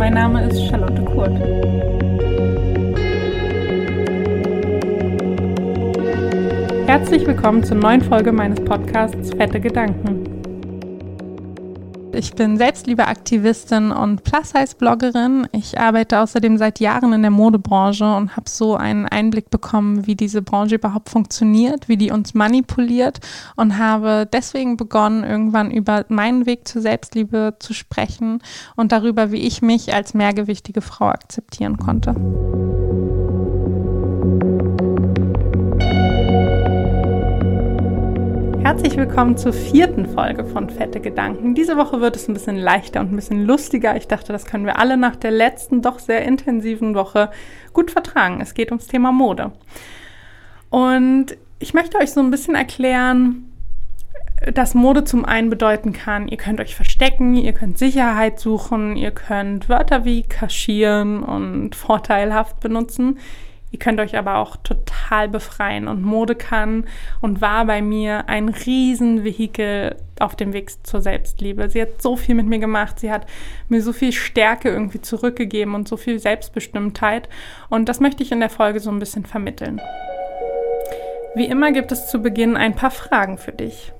mein Name ist Charlotte Kurt. Herzlich willkommen zur neuen Folge meines Podcasts Fette Gedanken. Ich bin Selbstliebeaktivistin und Plus-Size-Bloggerin. Ich arbeite außerdem seit Jahren in der Modebranche und habe so einen Einblick bekommen, wie diese Branche überhaupt funktioniert, wie die uns manipuliert und habe deswegen begonnen, irgendwann über meinen Weg zur Selbstliebe zu sprechen und darüber, wie ich mich als mehrgewichtige Frau akzeptieren konnte. Willkommen zur vierten Folge von Fette Gedanken. Diese Woche wird es ein bisschen leichter und ein bisschen lustiger. Ich dachte, das können wir alle nach der letzten, doch sehr intensiven Woche gut vertragen. Es geht ums Thema Mode. Und ich möchte euch so ein bisschen erklären, dass Mode zum einen bedeuten kann, ihr könnt euch verstecken, ihr könnt Sicherheit suchen, ihr könnt Wörter wie kaschieren und vorteilhaft benutzen. Ihr könnt euch aber auch total befreien und Mode kann und war bei mir ein Riesenvehikel auf dem Weg zur Selbstliebe. Sie hat so viel mit mir gemacht, sie hat mir so viel Stärke irgendwie zurückgegeben und so viel Selbstbestimmtheit und das möchte ich in der Folge so ein bisschen vermitteln. Wie immer gibt es zu Beginn ein paar Fragen für dich.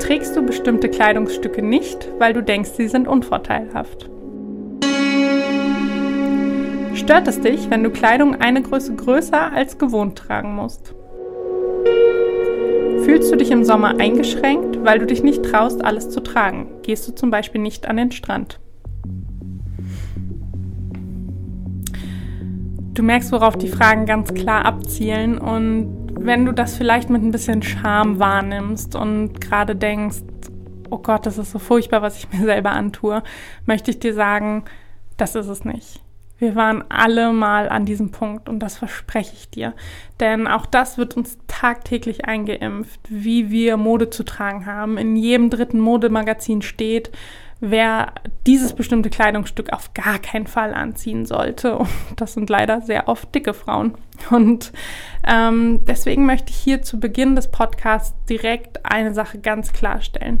Trägst du bestimmte Kleidungsstücke nicht, weil du denkst, sie sind unvorteilhaft? Stört es dich, wenn du Kleidung eine Größe größer als gewohnt tragen musst? Fühlst du dich im Sommer eingeschränkt, weil du dich nicht traust, alles zu tragen? Gehst du zum Beispiel nicht an den Strand? Du merkst, worauf die Fragen ganz klar abzielen und wenn du das vielleicht mit ein bisschen Scham wahrnimmst und gerade denkst, oh Gott, das ist so furchtbar, was ich mir selber antue, möchte ich dir sagen, das ist es nicht. Wir waren alle mal an diesem Punkt und das verspreche ich dir. Denn auch das wird uns tagtäglich eingeimpft, wie wir Mode zu tragen haben. In jedem dritten Modemagazin steht, wer dieses bestimmte Kleidungsstück auf gar keinen Fall anziehen sollte. Und das sind leider sehr oft dicke Frauen. Und ähm, deswegen möchte ich hier zu Beginn des Podcasts direkt eine Sache ganz klarstellen.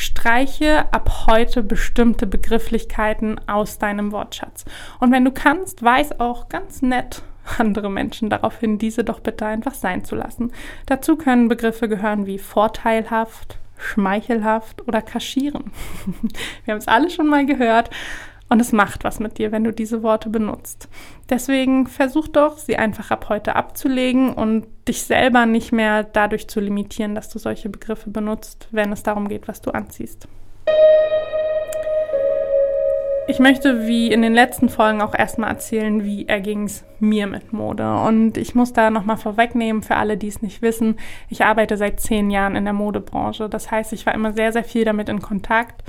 Streiche ab heute bestimmte Begrifflichkeiten aus deinem Wortschatz. Und wenn du kannst, weis auch ganz nett andere Menschen darauf hin, diese doch bitte einfach sein zu lassen. Dazu können Begriffe gehören wie vorteilhaft, schmeichelhaft oder kaschieren. Wir haben es alle schon mal gehört und es macht was mit dir, wenn du diese Worte benutzt. Deswegen versuch doch, sie einfach ab heute abzulegen und dich selber nicht mehr dadurch zu limitieren, dass du solche Begriffe benutzt, wenn es darum geht, was du anziehst. Ich möchte, wie in den letzten Folgen, auch erstmal erzählen, wie erging es mir mit Mode. Und ich muss da nochmal vorwegnehmen, für alle, die es nicht wissen, ich arbeite seit zehn Jahren in der Modebranche. Das heißt, ich war immer sehr, sehr viel damit in Kontakt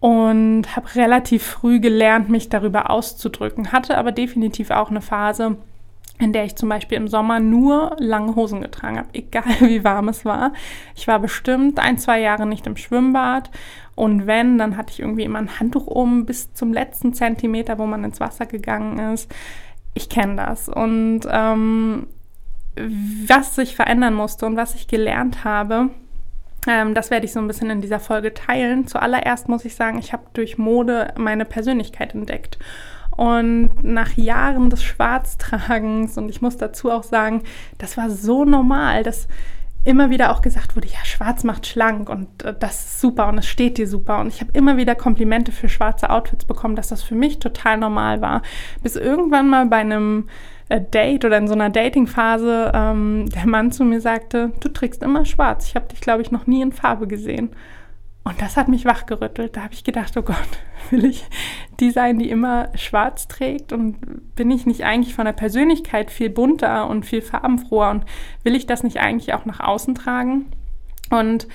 und habe relativ früh gelernt, mich darüber auszudrücken. Hatte aber definitiv auch eine Phase, in der ich zum Beispiel im Sommer nur lange Hosen getragen habe, egal wie warm es war. Ich war bestimmt ein, zwei Jahre nicht im Schwimmbad und wenn, dann hatte ich irgendwie immer ein Handtuch um bis zum letzten Zentimeter, wo man ins Wasser gegangen ist. Ich kenne das und ähm, was sich verändern musste und was ich gelernt habe, ähm, das werde ich so ein bisschen in dieser Folge teilen. Zuallererst muss ich sagen, ich habe durch Mode meine Persönlichkeit entdeckt. Und nach Jahren des Schwarztragens, und ich muss dazu auch sagen, das war so normal, dass immer wieder auch gesagt wurde, ja, schwarz macht schlank und äh, das ist super und es steht dir super. Und ich habe immer wieder Komplimente für schwarze Outfits bekommen, dass das für mich total normal war. Bis irgendwann mal bei einem Date oder in so einer Datingphase ähm, der Mann zu mir sagte, du trägst immer schwarz. Ich habe dich, glaube ich, noch nie in Farbe gesehen. Und das hat mich wachgerüttelt. Da habe ich gedacht, oh Gott, will ich die sein, die immer schwarz trägt? Und bin ich nicht eigentlich von der Persönlichkeit viel bunter und viel farbenfroher? Und will ich das nicht eigentlich auch nach außen tragen? Und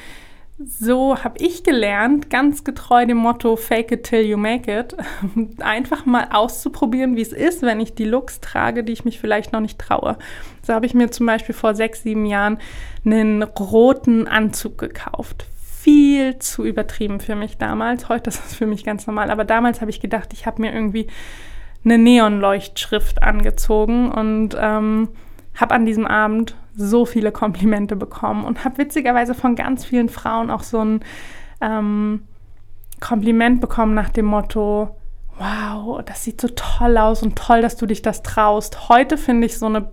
so habe ich gelernt, ganz getreu dem Motto Fake it till you make it, einfach mal auszuprobieren, wie es ist, wenn ich die Looks trage, die ich mich vielleicht noch nicht traue. So habe ich mir zum Beispiel vor sechs, sieben Jahren einen roten Anzug gekauft. Viel zu übertrieben für mich damals. Heute ist es für mich ganz normal. Aber damals habe ich gedacht, ich habe mir irgendwie eine Neonleuchtschrift angezogen und ähm, habe an diesem Abend so viele Komplimente bekommen und habe witzigerweise von ganz vielen Frauen auch so ein, ähm, Kompliment bekommen nach dem Motto, wow, das sieht so toll aus und toll, dass du dich das traust. Heute finde ich so eine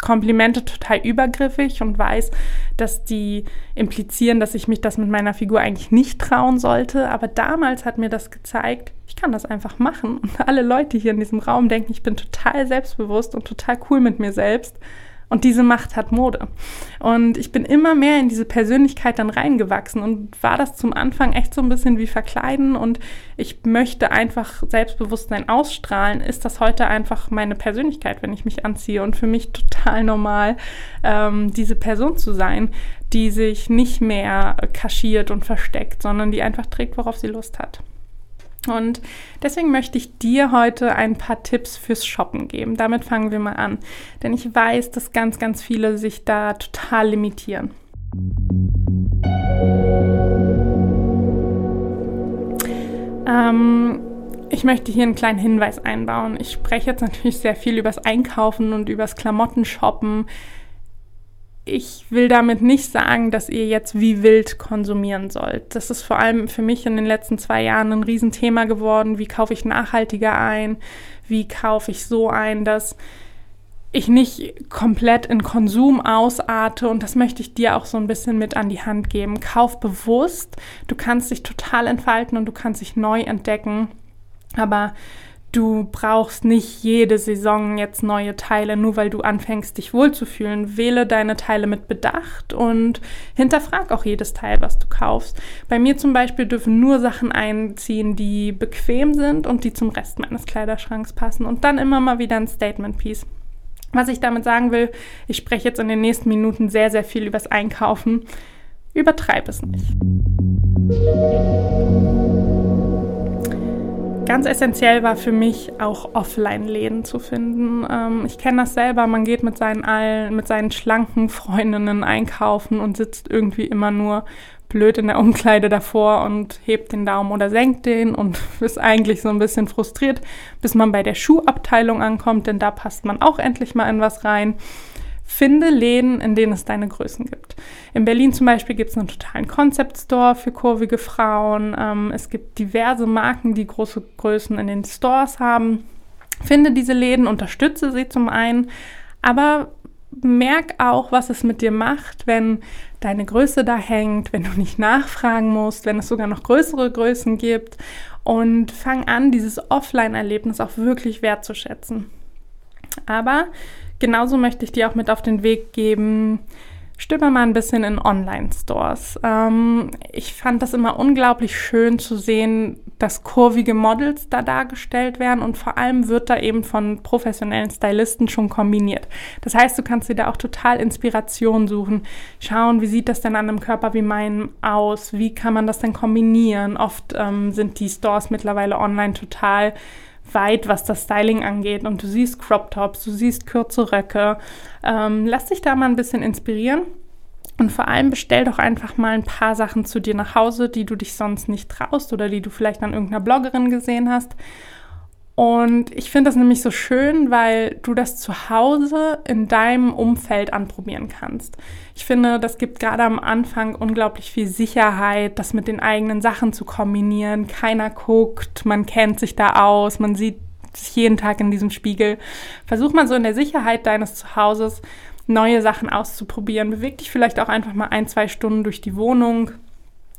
Komplimente total übergriffig und weiß, dass die implizieren, dass ich mich das mit meiner Figur eigentlich nicht trauen sollte. Aber damals hat mir das gezeigt, ich kann das einfach machen. Und alle Leute hier in diesem Raum denken, ich bin total selbstbewusst und total cool mit mir selbst. Und diese Macht hat Mode. Und ich bin immer mehr in diese Persönlichkeit dann reingewachsen und war das zum Anfang echt so ein bisschen wie Verkleiden und ich möchte einfach Selbstbewusstsein ausstrahlen, ist das heute einfach meine Persönlichkeit, wenn ich mich anziehe und für mich total normal, ähm, diese Person zu sein, die sich nicht mehr kaschiert und versteckt, sondern die einfach trägt, worauf sie Lust hat. Und deswegen möchte ich dir heute ein paar Tipps fürs Shoppen geben. Damit fangen wir mal an. Denn ich weiß, dass ganz, ganz viele sich da total limitieren. Ähm, ich möchte hier einen kleinen Hinweis einbauen. Ich spreche jetzt natürlich sehr viel übers Einkaufen und übers Klamottenshoppen ich will damit nicht sagen, dass ihr jetzt wie wild konsumieren sollt. Das ist vor allem für mich in den letzten zwei Jahren ein Riesenthema geworden. Wie kaufe ich nachhaltiger ein? Wie kaufe ich so ein, dass ich nicht komplett in Konsum ausarte und das möchte ich dir auch so ein bisschen mit an die Hand geben. Kauf bewusst, du kannst dich total entfalten und du kannst dich neu entdecken, aber du brauchst nicht jede Saison jetzt neue Teile, nur weil du anfängst, dich wohlzufühlen. Wähle deine Teile mit Bedacht und hinterfrag auch jedes Teil, was du kaufst. Bei mir zum Beispiel dürfen nur Sachen einziehen, die bequem sind und die zum Rest meines Kleiderschranks passen und dann immer mal wieder ein Statement-Piece. Was ich damit sagen will, ich spreche jetzt in den nächsten Minuten sehr, sehr viel übers Einkaufen. Übertreib es nicht. Ganz essentiell war für mich auch Offline-Läden zu finden. Ähm, ich kenne das selber, man geht mit seinen, allen, mit seinen schlanken Freundinnen einkaufen und sitzt irgendwie immer nur blöd in der Umkleide davor und hebt den Daumen oder senkt den und ist eigentlich so ein bisschen frustriert, bis man bei der Schuhabteilung ankommt, denn da passt man auch endlich mal in was rein. Finde Läden, in denen es deine Größen gibt. In Berlin zum Beispiel gibt es einen totalen Concept Store für kurvige Frauen. Ähm, es gibt diverse Marken, die große Größen in den Stores haben. Finde diese Läden, unterstütze sie zum einen, aber merk auch, was es mit dir macht, wenn deine Größe da hängt, wenn du nicht nachfragen musst, wenn es sogar noch größere Größen gibt und fang an, dieses Offline-Erlebnis auch wirklich wertzuschätzen. Aber genauso möchte ich dir auch mit auf den Weg geben, stöber mal ein bisschen in Online-Stores. Ähm, ich fand das immer unglaublich schön zu sehen, dass kurvige Models da dargestellt werden und vor allem wird da eben von professionellen Stylisten schon kombiniert. Das heißt, du kannst dir da auch total Inspiration suchen, schauen, wie sieht das denn an einem Körper wie meinem aus, wie kann man das denn kombinieren. Oft ähm, sind die Stores mittlerweile online total weit, was das Styling angeht. Und du siehst Crop Tops, du siehst kurze Röcke. Ähm, lass dich da mal ein bisschen inspirieren. Und vor allem bestell doch einfach mal ein paar Sachen zu dir nach Hause, die du dich sonst nicht traust oder die du vielleicht an irgendeiner Bloggerin gesehen hast. Und ich finde das nämlich so schön, weil du das zu Hause in deinem Umfeld anprobieren kannst. Ich finde, das gibt gerade am Anfang unglaublich viel Sicherheit, das mit den eigenen Sachen zu kombinieren. Keiner guckt, man kennt sich da aus, man sieht sich jeden Tag in diesem Spiegel. Versuch mal so in der Sicherheit deines Zuhauses neue Sachen auszuprobieren. Beweg dich vielleicht auch einfach mal ein, zwei Stunden durch die Wohnung.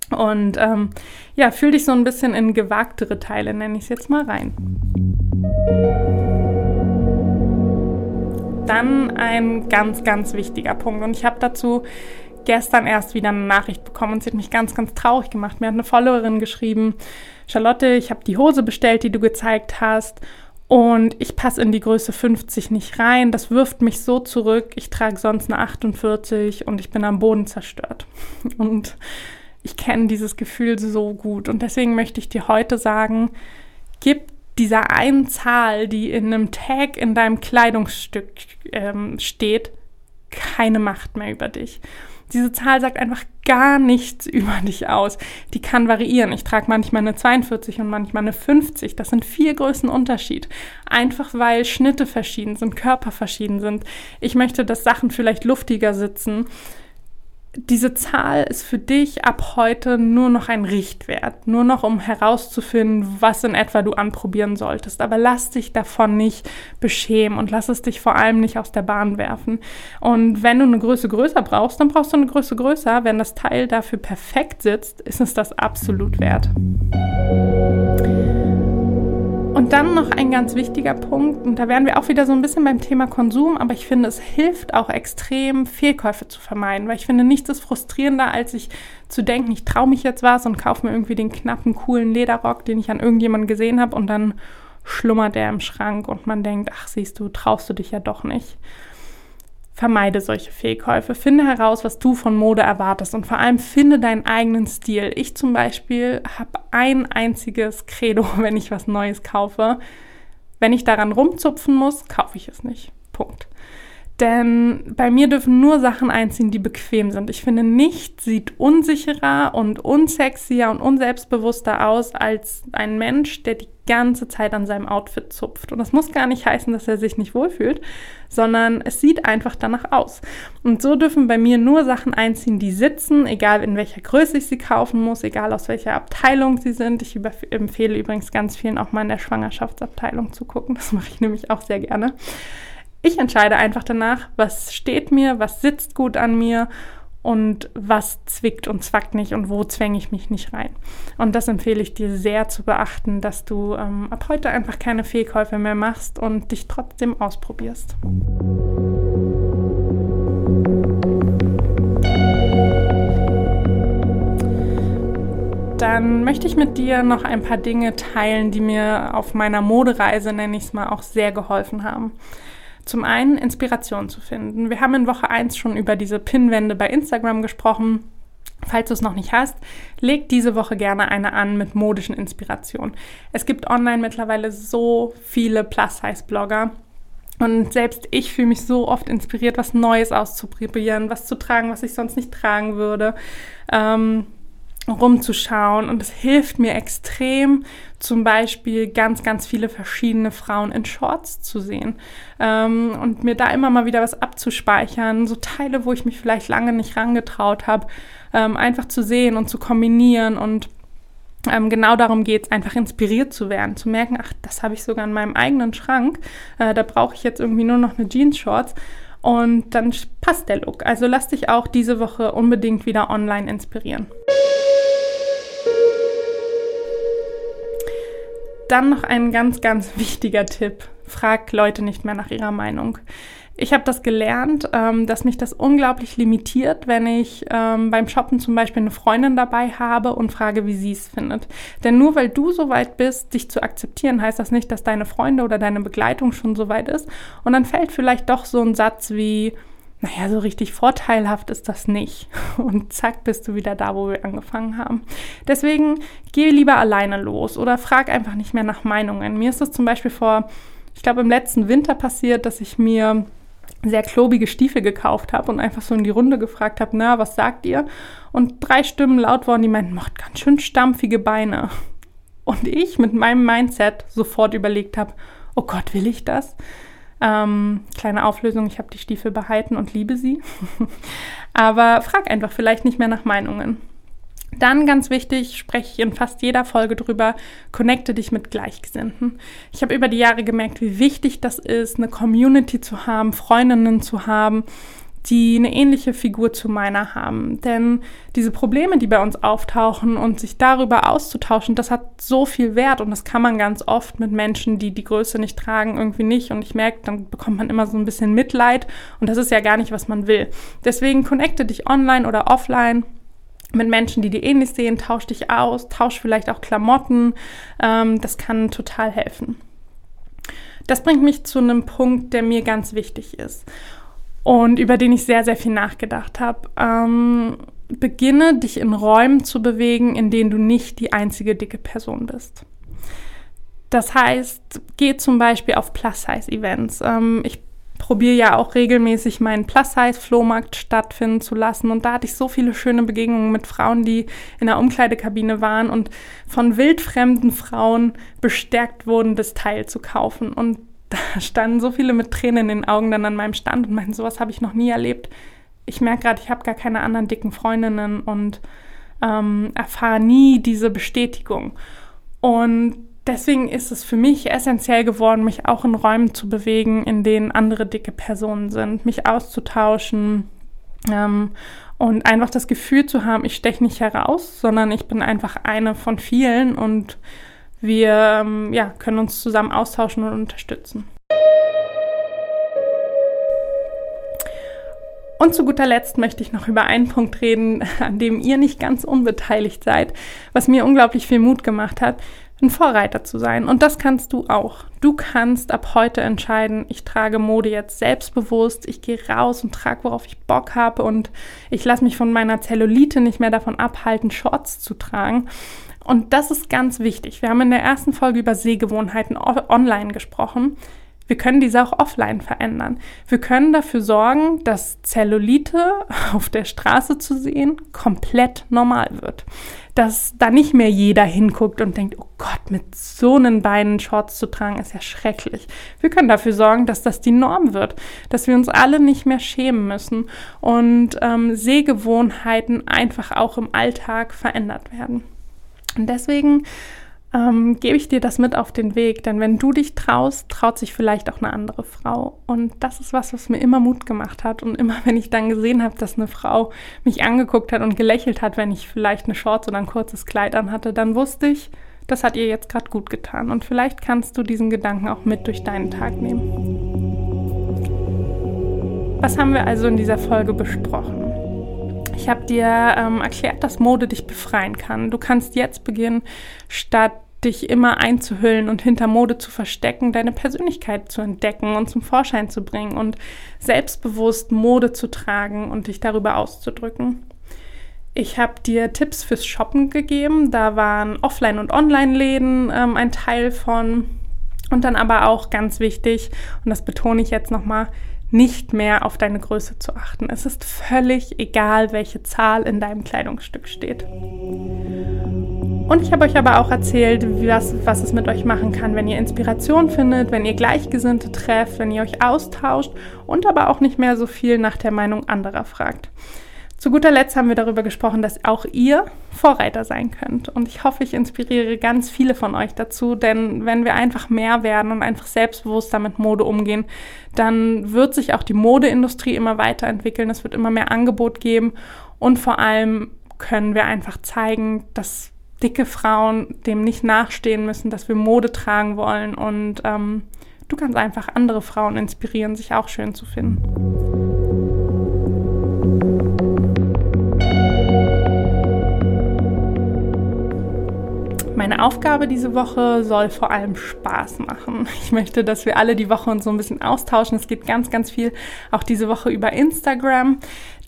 Und ähm, ja, fühl dich so ein bisschen in gewagtere Teile, nenne ich es jetzt mal rein. Dann ein ganz, ganz wichtiger Punkt. Und ich habe dazu gestern erst wieder eine Nachricht bekommen und sie hat mich ganz, ganz traurig gemacht. Mir hat eine Followerin geschrieben, Charlotte, ich habe die Hose bestellt, die du gezeigt hast. Und ich passe in die Größe 50 nicht rein. Das wirft mich so zurück. Ich trage sonst eine 48 und ich bin am Boden zerstört. Und ich kenne dieses Gefühl so gut. Und deswegen möchte ich dir heute sagen, gib dieser einen Zahl, die in einem Tag in deinem Kleidungsstück ähm, steht, keine Macht mehr über dich. Diese Zahl sagt einfach gar nichts über dich aus. Die kann variieren. Ich trage manchmal eine 42 und manchmal eine 50. Das sind vier Größen Unterschied. Einfach weil Schnitte verschieden sind, Körper verschieden sind. Ich möchte, dass Sachen vielleicht luftiger sitzen diese Zahl ist für dich ab heute nur noch ein Richtwert, nur noch um herauszufinden, was in etwa du anprobieren solltest. Aber lass dich davon nicht beschämen und lass es dich vor allem nicht aus der Bahn werfen. Und wenn du eine Größe größer brauchst, dann brauchst du eine Größe größer. Wenn das Teil dafür perfekt sitzt, ist es das absolut wert. Dann noch ein ganz wichtiger Punkt, und da wären wir auch wieder so ein bisschen beim Thema Konsum, aber ich finde, es hilft auch extrem, Fehlkäufe zu vermeiden, weil ich finde, nichts ist frustrierender, als sich zu denken, ich traue mich jetzt was und kaufe mir irgendwie den knappen, coolen Lederrock, den ich an irgendjemandem gesehen habe und dann schlummert der im Schrank und man denkt, ach siehst du, traust du dich ja doch nicht. Vermeide solche Fehlkäufe. Finde heraus, was du von Mode erwartest und vor allem finde deinen eigenen Stil. Ich zum Beispiel habe ein einziges Credo, wenn ich was Neues kaufe. Wenn ich daran rumzupfen muss, kaufe ich es nicht. Punkt. Denn bei mir dürfen nur Sachen einziehen, die bequem sind. Ich finde, nichts sieht unsicherer und unsexier und unselbstbewusster aus als ein Mensch, der die ganze Zeit an seinem Outfit zupft. Und das muss gar nicht heißen, dass er sich nicht wohlfühlt, sondern es sieht einfach danach aus. Und so dürfen bei mir nur Sachen einziehen, die sitzen, egal in welcher Größe ich sie kaufen muss, egal aus welcher Abteilung sie sind. Ich empfehle übrigens ganz vielen auch mal in der Schwangerschaftsabteilung zu gucken. Das mache ich nämlich auch sehr gerne. Ich entscheide einfach danach, was steht mir, was sitzt gut an mir und was zwickt und zwackt nicht und wo zwänge ich mich nicht rein. Und das empfehle ich dir sehr zu beachten, dass du ähm, ab heute einfach keine Fehlkäufe mehr machst und dich trotzdem ausprobierst. Dann möchte ich mit dir noch ein paar Dinge teilen, die mir auf meiner Modereise, nenne ich es mal, auch sehr geholfen haben. Zum einen Inspiration zu finden. Wir haben in Woche 1 schon über diese Pinwände bei Instagram gesprochen. Falls du es noch nicht hast, leg diese Woche gerne eine an mit modischen Inspirationen. Es gibt online mittlerweile so viele Plus-Size-Blogger. Und selbst ich fühle mich so oft inspiriert, was Neues auszuprobieren, was zu tragen, was ich sonst nicht tragen würde. Ähm, rumzuschauen. Und es hilft mir extrem, zum Beispiel ganz, ganz viele verschiedene Frauen in Shorts zu sehen ähm, und mir da immer mal wieder was abzuspeichern, so Teile, wo ich mich vielleicht lange nicht rangetraut habe, ähm, einfach zu sehen und zu kombinieren. Und ähm, genau darum geht es, einfach inspiriert zu werden, zu merken, ach, das habe ich sogar in meinem eigenen Schrank, äh, da brauche ich jetzt irgendwie nur noch eine Jeans-Shorts. Und dann passt der Look. Also lass dich auch diese Woche unbedingt wieder online inspirieren. Dann noch ein ganz, ganz wichtiger Tipp. Frag Leute nicht mehr nach ihrer Meinung. Ich habe das gelernt, ähm, dass mich das unglaublich limitiert, wenn ich ähm, beim Shoppen zum Beispiel eine Freundin dabei habe und frage, wie sie es findet. Denn nur weil du so weit bist, dich zu akzeptieren, heißt das nicht, dass deine Freunde oder deine Begleitung schon so weit ist. Und dann fällt vielleicht doch so ein Satz wie, naja, so richtig vorteilhaft ist das nicht. Und zack, bist du wieder da, wo wir angefangen haben. Deswegen geh lieber alleine los oder frag einfach nicht mehr nach Meinungen. Mir ist das zum Beispiel vor, ich glaube, im letzten Winter passiert, dass ich mir sehr klobige Stiefel gekauft habe und einfach so in die Runde gefragt habe, na, was sagt ihr? Und drei Stimmen laut waren, die meinten, macht ganz schön stampfige Beine. Und ich mit meinem Mindset sofort überlegt habe, oh Gott, will ich das? Ähm, kleine Auflösung, ich habe die Stiefel behalten und liebe sie. Aber frag einfach vielleicht nicht mehr nach Meinungen. Dann ganz wichtig, spreche ich in fast jeder Folge drüber, connecte dich mit Gleichgesinnten. Ich habe über die Jahre gemerkt, wie wichtig das ist, eine Community zu haben, Freundinnen zu haben, die eine ähnliche Figur zu meiner haben. Denn diese Probleme, die bei uns auftauchen und sich darüber auszutauschen, das hat so viel Wert und das kann man ganz oft mit Menschen, die die Größe nicht tragen, irgendwie nicht. Und ich merke, dann bekommt man immer so ein bisschen Mitleid und das ist ja gar nicht, was man will. Deswegen connecte dich online oder offline mit Menschen, die dir ähnlich sehen, tausch dich aus, tausch vielleicht auch Klamotten. Ähm, das kann total helfen. Das bringt mich zu einem Punkt, der mir ganz wichtig ist und über den ich sehr, sehr viel nachgedacht habe. Ähm, beginne dich in Räumen zu bewegen, in denen du nicht die einzige dicke Person bist. Das heißt, geh zum Beispiel auf Plus-Size-Events. Ähm, ich probiere ja auch regelmäßig meinen Plus-Size-Flohmarkt stattfinden zu lassen. Und da hatte ich so viele schöne Begegnungen mit Frauen, die in der Umkleidekabine waren und von wildfremden Frauen bestärkt wurden, das Teil zu kaufen. Und da standen so viele mit Tränen in den Augen dann an meinem Stand und meinten, sowas habe ich noch nie erlebt. ich merke gerade, ich habe gar keine anderen dicken Freundinnen und ähm, erfahre nie diese Bestätigung. Und deswegen ist es für mich essentiell geworden, mich auch in Räumen zu bewegen, in denen andere dicke Personen sind, mich auszutauschen ähm, und einfach das Gefühl zu haben, ich steche nicht heraus, sondern ich bin einfach eine von vielen und wir ähm, ja, können uns zusammen austauschen und unterstützen. Und zu guter Letzt möchte ich noch über einen Punkt reden, an dem ihr nicht ganz unbeteiligt seid, was mir unglaublich viel Mut gemacht hat, ein Vorreiter zu sein. Und das kannst du auch. Du kannst ab heute entscheiden, ich trage Mode jetzt selbstbewusst, ich gehe raus und trage, worauf ich Bock habe und ich lasse mich von meiner Zellulite nicht mehr davon abhalten, Shorts zu tragen. Und das ist ganz wichtig. Wir haben in der ersten Folge über Sehgewohnheiten online gesprochen. Wir können diese auch offline verändern. Wir können dafür sorgen, dass Zellulite auf der Straße zu sehen komplett normal wird. Dass da nicht mehr jeder hinguckt und denkt, oh Gott, mit so einen Beinen Shorts zu tragen, ist ja schrecklich. Wir können dafür sorgen, dass das die Norm wird, dass wir uns alle nicht mehr schämen müssen und ähm, Sehgewohnheiten einfach auch im Alltag verändert werden. Und deswegen ähm, gebe ich dir das mit auf den Weg. Denn wenn du dich traust, traut sich vielleicht auch eine andere Frau. Und das ist was, was mir immer Mut gemacht hat. Und immer, wenn ich dann gesehen habe, dass eine Frau mich angeguckt hat und gelächelt hat, wenn ich vielleicht eine Shorts oder ein kurzes Kleid anhatte, dann wusste ich, das hat ihr jetzt gerade gut getan. Und vielleicht kannst du diesen Gedanken auch mit durch deinen Tag nehmen. Was haben wir also in dieser Folge besprochen? Ich habe dir ähm, erklärt, dass Mode dich befreien kann. Du kannst jetzt beginnen, statt dich immer einzuhüllen und hinter Mode zu verstecken, deine Persönlichkeit zu entdecken und zum Vorschein zu bringen und selbstbewusst Mode zu tragen und dich darüber auszudrücken. Ich habe dir Tipps fürs Shoppen gegeben. Da waren Offline- und Online-Läden ähm, ein Teil von. Und dann aber auch ganz wichtig, und das betone ich jetzt nochmal, nicht mehr auf deine Größe zu achten. Es ist völlig egal, welche Zahl in deinem Kleidungsstück steht. Und ich habe euch aber auch erzählt, was, was es mit euch machen kann, wenn ihr Inspiration findet, wenn ihr Gleichgesinnte trefft, wenn ihr euch austauscht und aber auch nicht mehr so viel nach der Meinung anderer fragt. Zu guter Letzt haben wir darüber gesprochen, dass auch ihr Vorreiter sein könnt. Und ich hoffe, ich inspiriere ganz viele von euch dazu, denn wenn wir einfach mehr werden und einfach selbstbewusster mit Mode umgehen, dann wird sich auch die Modeindustrie immer weiterentwickeln. Es wird immer mehr Angebot geben und vor allem können wir einfach zeigen, dass dicke Frauen dem nicht nachstehen müssen, dass wir Mode tragen wollen und ähm, du kannst einfach andere Frauen inspirieren, sich auch schön zu finden. Meine Aufgabe diese Woche soll vor allem Spaß machen. Ich möchte, dass wir alle die Woche uns so ein bisschen austauschen. Es geht ganz, ganz viel auch diese Woche über Instagram.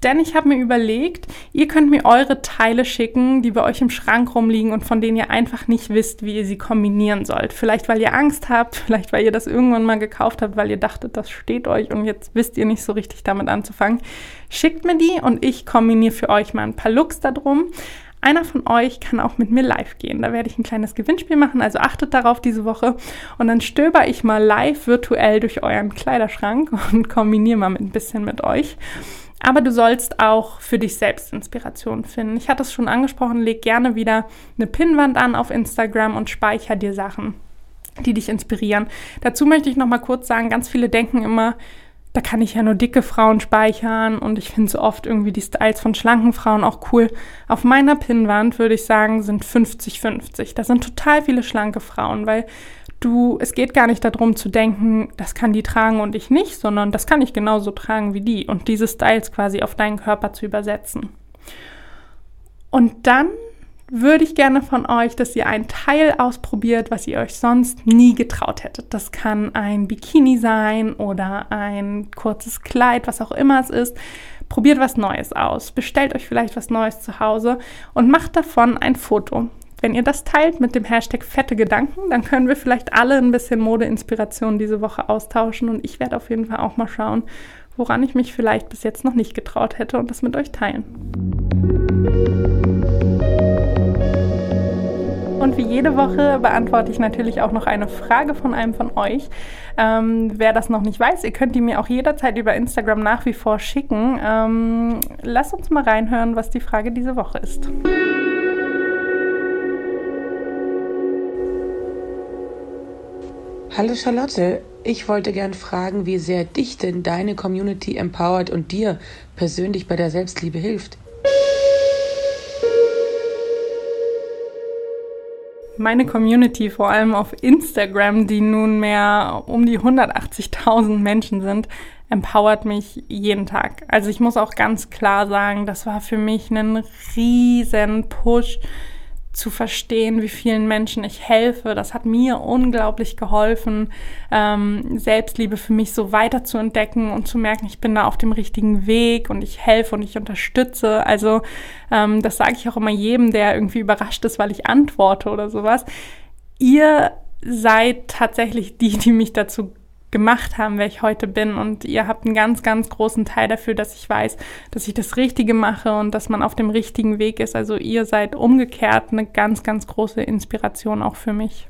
Denn ich habe mir überlegt, ihr könnt mir eure Teile schicken, die bei euch im Schrank rumliegen und von denen ihr einfach nicht wisst, wie ihr sie kombinieren sollt. Vielleicht, weil ihr Angst habt, vielleicht, weil ihr das irgendwann mal gekauft habt, weil ihr dachtet, das steht euch und jetzt wisst ihr nicht so richtig damit anzufangen. Schickt mir die und ich kombiniere für euch mal ein paar Looks darum. Einer von euch kann auch mit mir live gehen. Da werde ich ein kleines Gewinnspiel machen, also achtet darauf diese Woche. Und dann stöber ich mal live virtuell durch euren Kleiderschrank und kombiniere mal mit ein bisschen mit euch. Aber du sollst auch für dich selbst Inspiration finden. Ich hatte es schon angesprochen, leg gerne wieder eine Pinnwand an auf Instagram und speicher dir Sachen, die dich inspirieren. Dazu möchte ich noch mal kurz sagen, ganz viele denken immer, da kann ich ja nur dicke Frauen speichern und ich finde so oft irgendwie die Styles von schlanken Frauen auch cool. Auf meiner Pinnwand würde ich sagen, sind 50-50. Da sind total viele schlanke Frauen, weil du, es geht gar nicht darum zu denken, das kann die tragen und ich nicht, sondern das kann ich genauso tragen wie die und diese Styles quasi auf deinen Körper zu übersetzen. Und dann würde ich gerne von euch, dass ihr ein Teil ausprobiert, was ihr euch sonst nie getraut hättet. Das kann ein Bikini sein oder ein kurzes Kleid, was auch immer es ist. Probiert was Neues aus. Bestellt euch vielleicht was Neues zu Hause und macht davon ein Foto. Wenn ihr das teilt mit dem Hashtag fette Gedanken, dann können wir vielleicht alle ein bisschen Modeinspiration diese Woche austauschen und ich werde auf jeden Fall auch mal schauen, woran ich mich vielleicht bis jetzt noch nicht getraut hätte und das mit euch teilen. Jede Woche beantworte ich natürlich auch noch eine Frage von einem von euch. Ähm, wer das noch nicht weiß, ihr könnt die mir auch jederzeit über Instagram nach wie vor schicken. Ähm, lasst uns mal reinhören, was die Frage diese Woche ist. Hallo Charlotte, ich wollte gern fragen, wie sehr dich denn deine Community empowert und dir persönlich bei der Selbstliebe hilft. Meine Community, vor allem auf Instagram, die nunmehr um die 180.000 Menschen sind, empowert mich jeden Tag. Also ich muss auch ganz klar sagen, das war für mich ein riesen Push zu verstehen, wie vielen Menschen ich helfe. Das hat mir unglaublich geholfen, ähm, Selbstliebe für mich so weiter zu entdecken und zu merken, ich bin da auf dem richtigen Weg und ich helfe und ich unterstütze. Also ähm, das sage ich auch immer jedem, der irgendwie überrascht ist, weil ich antworte oder sowas. Ihr seid tatsächlich die, die mich dazu gemacht haben, wer ich heute bin. Und ihr habt einen ganz, ganz großen Teil dafür, dass ich weiß, dass ich das Richtige mache und dass man auf dem richtigen Weg ist. Also ihr seid umgekehrt eine ganz, ganz große Inspiration auch für mich.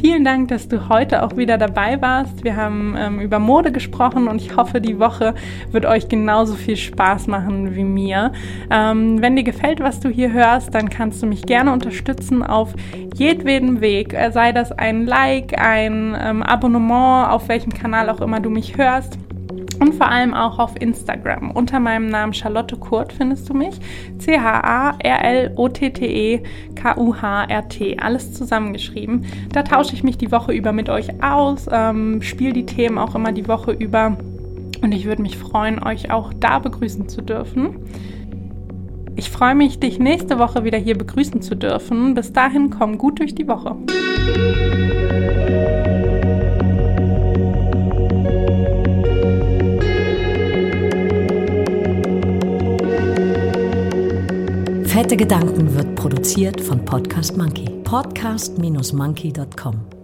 Vielen Dank, dass du heute auch wieder dabei warst. Wir haben ähm, über Mode gesprochen und ich hoffe, die Woche wird euch genauso viel Spaß machen wie mir. Ähm, wenn dir gefällt, was du hier hörst, dann kannst du mich gerne unterstützen auf jedweden Weg. Äh, sei das ein Like, ein ähm, Abonnement, auf welchem Kanal auch immer du mich hörst und vor allem auch auf Instagram. Unter meinem Namen Charlotte Kurt findest du mich. C-H-A-R-L-O-T-T-E-K-U-H-R-T. Alles zusammengeschrieben. Da tausche ich mich die Woche über mit euch aus, ähm, spiele die Themen auch immer die Woche über. Und ich würde mich freuen, euch auch da begrüßen zu dürfen. Ich freue mich, dich nächste Woche wieder hier begrüßen zu dürfen. Bis dahin, komm gut durch die Woche. Fette Gedanken wird produziert von Podcast Monkey. Podcast-monkey.com